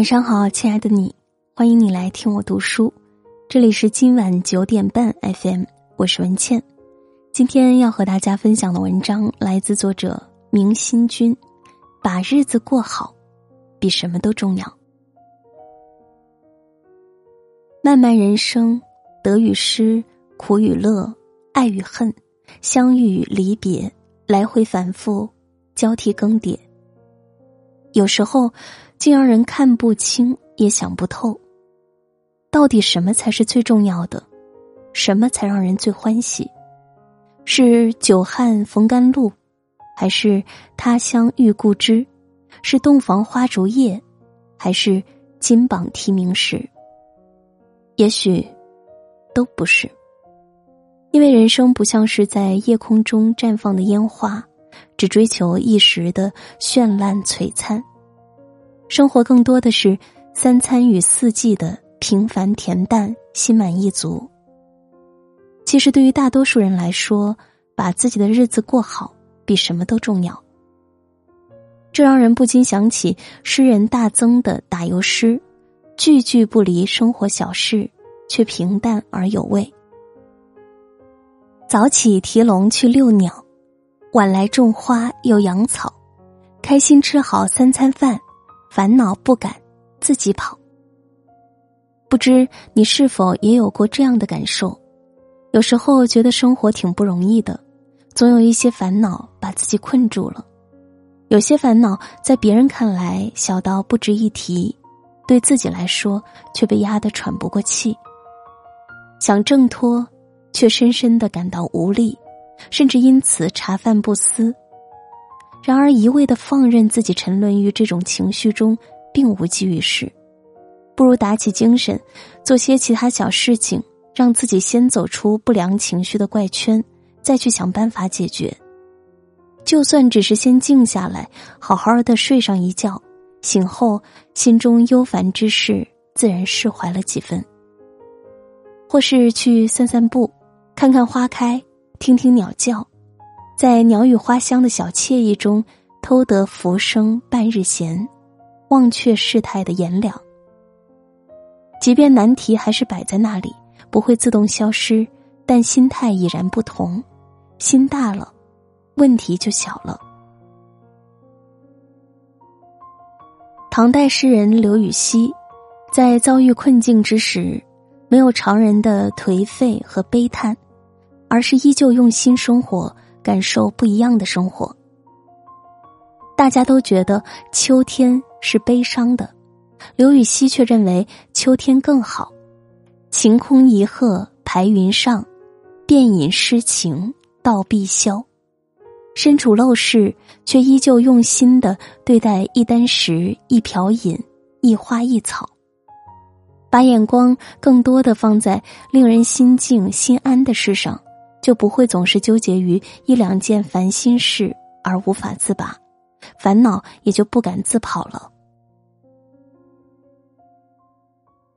晚上好，亲爱的你，欢迎你来听我读书。这里是今晚九点半 FM，我是文倩。今天要和大家分享的文章来自作者明心君。把日子过好，比什么都重要。漫漫人生，得与失，苦与乐，爱与恨，相遇与离别，来回反复，交替更迭。有时候。竟让人看不清，也想不透。到底什么才是最重要的？什么才让人最欢喜？是久旱逢甘露，还是他乡遇故知？是洞房花烛夜，还是金榜题名时？也许都不是。因为人生不像是在夜空中绽放的烟花，只追求一时的绚烂璀璨。生活更多的是三餐与四季的平凡恬淡，心满意足。其实，对于大多数人来说，把自己的日子过好比什么都重要。这让人不禁想起诗人大曾的打油诗：“句句不离生活小事，却平淡而有味。早起提笼去遛鸟，晚来种花又养草，开心吃好三餐饭。”烦恼不敢自己跑，不知你是否也有过这样的感受？有时候觉得生活挺不容易的，总有一些烦恼把自己困住了。有些烦恼在别人看来小到不值一提，对自己来说却被压得喘不过气。想挣脱，却深深的感到无力，甚至因此茶饭不思。然而，一味的放任自己沉沦于这种情绪中，并无济于事。不如打起精神，做些其他小事情，让自己先走出不良情绪的怪圈，再去想办法解决。就算只是先静下来，好好的睡上一觉，醒后心中忧烦之事自然释怀了几分。或是去散散步，看看花开，听听鸟叫。在鸟语花香的小惬意中，偷得浮生半日闲，忘却世态的炎凉。即便难题还是摆在那里，不会自动消失，但心态已然不同。心大了，问题就小了。唐代诗人刘禹锡，在遭遇困境之时，没有常人的颓废和悲叹，而是依旧用心生活。感受不一样的生活。大家都觉得秋天是悲伤的，刘禹锡却认为秋天更好。晴空一鹤排云上，便引诗情到碧霄。身处陋室，却依旧用心的对待一箪食、一瓢饮、一花一草，把眼光更多的放在令人心静心安的事上。就不会总是纠结于一两件烦心事而无法自拔，烦恼也就不敢自跑了。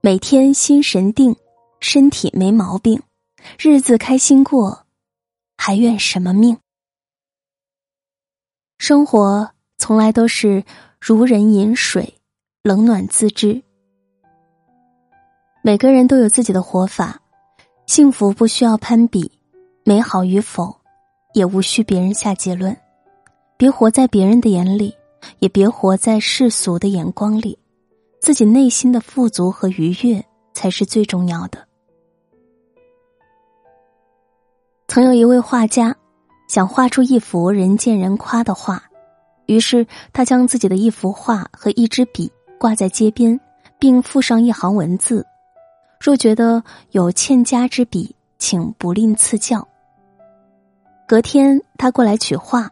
每天心神定，身体没毛病，日子开心过，还怨什么命？生活从来都是如人饮水，冷暖自知。每个人都有自己的活法，幸福不需要攀比。美好与否，也无需别人下结论。别活在别人的眼里，也别活在世俗的眼光里。自己内心的富足和愉悦才是最重要的。曾有一位画家，想画出一幅人见人夸的画，于是他将自己的一幅画和一支笔挂在街边，并附上一行文字：“若觉得有欠佳之笔，请不吝赐教。”隔天，他过来取画，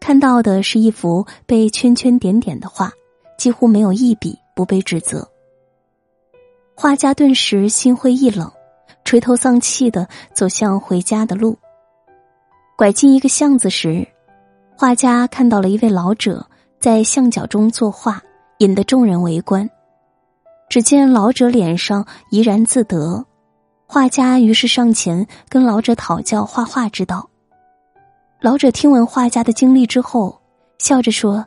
看到的是一幅被圈圈点点的画，几乎没有一笔不被指责。画家顿时心灰意冷，垂头丧气的走向回家的路。拐进一个巷子时，画家看到了一位老者在巷角中作画，引得众人围观。只见老者脸上怡然自得，画家于是上前跟老者讨教画画之道。老者听闻画家的经历之后，笑着说：“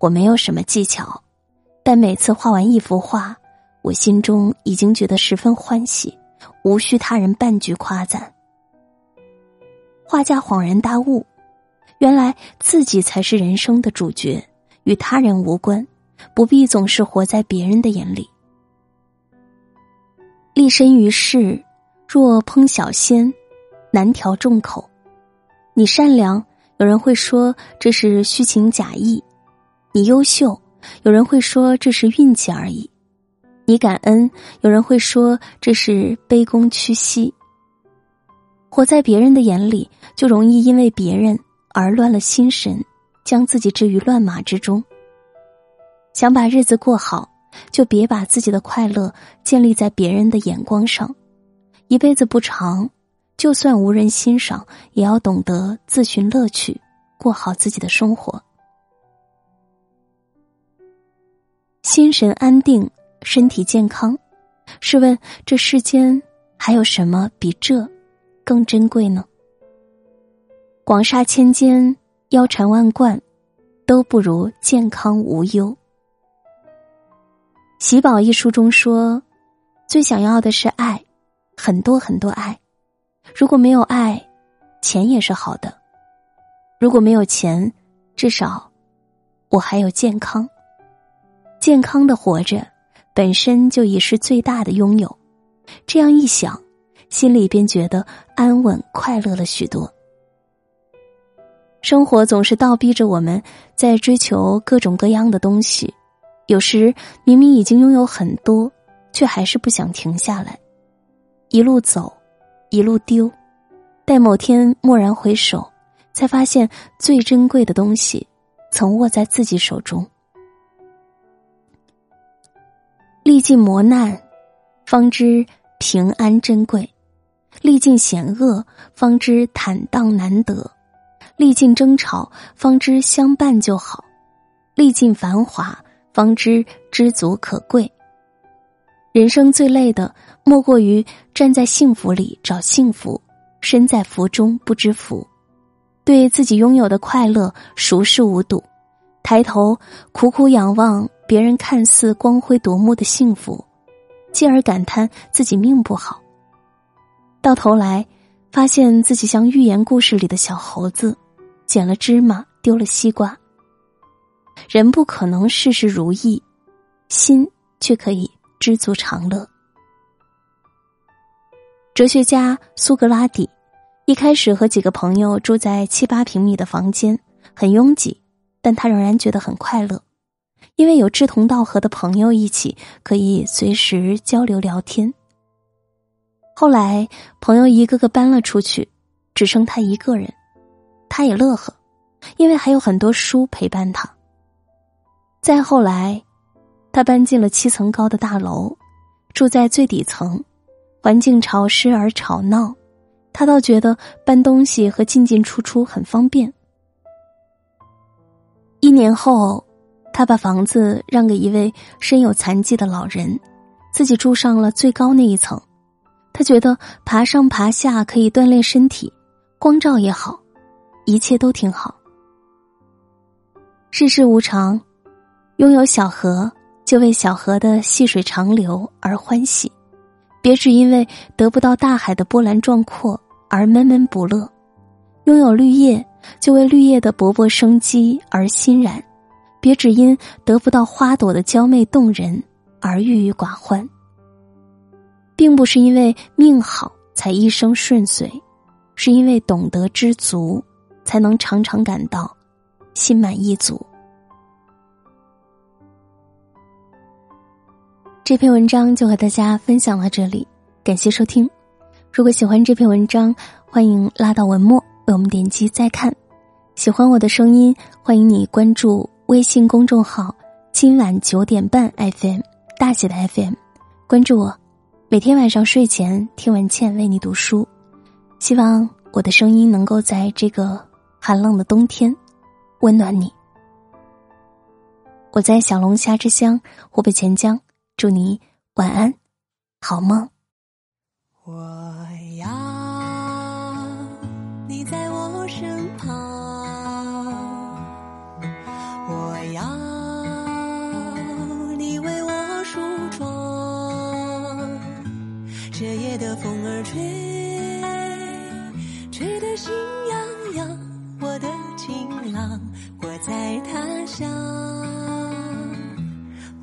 我没有什么技巧，但每次画完一幅画，我心中已经觉得十分欢喜，无需他人半句夸赞。画家恍然大悟，原来自己才是人生的主角，与他人无关，不必总是活在别人的眼里。立身于世，若烹小鲜，难调众口。你善良，有人会说这是虚情假意；你优秀，有人会说这是运气而已；你感恩，有人会说这是卑躬屈膝。活在别人的眼里，就容易因为别人而乱了心神，将自己置于乱马之中。想把日子过好。就别把自己的快乐建立在别人的眼光上，一辈子不长，就算无人欣赏，也要懂得自寻乐趣，过好自己的生活。心神安定，身体健康，试问这世间还有什么比这更珍贵呢？广厦千间，腰缠万贯，都不如健康无忧。《喜宝》一书中说：“最想要的是爱，很多很多爱。如果没有爱，钱也是好的；如果没有钱，至少我还有健康。健康的活着，本身就已是最大的拥有。这样一想，心里便觉得安稳快乐了许多。生活总是倒逼着我们在追求各种各样的东西。”有时明明已经拥有很多，却还是不想停下来，一路走，一路丢，待某天蓦然回首，才发现最珍贵的东西曾握在自己手中。历尽磨难，方知平安珍贵；历尽险恶，方知坦荡难得；历尽争吵，方知相伴就好；历尽繁华。方知知足可贵。人生最累的，莫过于站在幸福里找幸福，身在福中不知福，对自己拥有的快乐熟视无睹，抬头苦苦仰望别人看似光辉夺目的幸福，继而感叹自己命不好。到头来，发现自己像寓言故事里的小猴子，捡了芝麻丢了西瓜。人不可能事事如意，心却可以知足常乐。哲学家苏格拉底一开始和几个朋友住在七八平米的房间，很拥挤，但他仍然觉得很快乐，因为有志同道合的朋友一起，可以随时交流聊天。后来朋友一个个搬了出去，只剩他一个人，他也乐呵，因为还有很多书陪伴他。再后来，他搬进了七层高的大楼，住在最底层，环境潮湿而吵闹，他倒觉得搬东西和进进出出很方便。一年后，他把房子让给一位身有残疾的老人，自己住上了最高那一层。他觉得爬上爬下可以锻炼身体，光照也好，一切都挺好。世事无常。拥有小河，就为小河的细水长流而欢喜；别只因为得不到大海的波澜壮阔而闷闷不乐；拥有绿叶，就为绿叶的勃勃生机而欣然；别只因得不到花朵的娇媚动人而郁郁寡欢。并不是因为命好才一生顺遂，是因为懂得知足，才能常常感到心满意足。这篇文章就和大家分享到这里，感谢收听。如果喜欢这篇文章，欢迎拉到文末为我们点击再看。喜欢我的声音，欢迎你关注微信公众号“今晚九点半 FM” 大写的 FM，关注我，每天晚上睡前听文倩为你读书。希望我的声音能够在这个寒冷的冬天温暖你。我在小龙虾之乡湖北潜江。祝你晚安，好梦。我要你在我身旁，我要你为我梳妆。这夜的风儿吹，吹得心痒痒。我的情郎，我在他乡。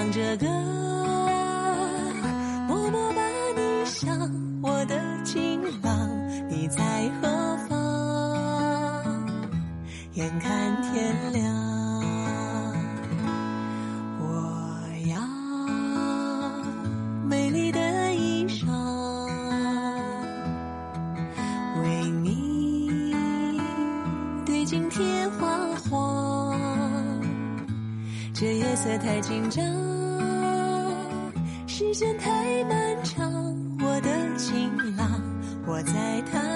唱着歌，默默把你想，我的情郎，你在何方？眼看天亮。我要美丽的衣裳，为你对镜贴花黄。这夜色太紧张，时间太漫长。我的情郎，我在他。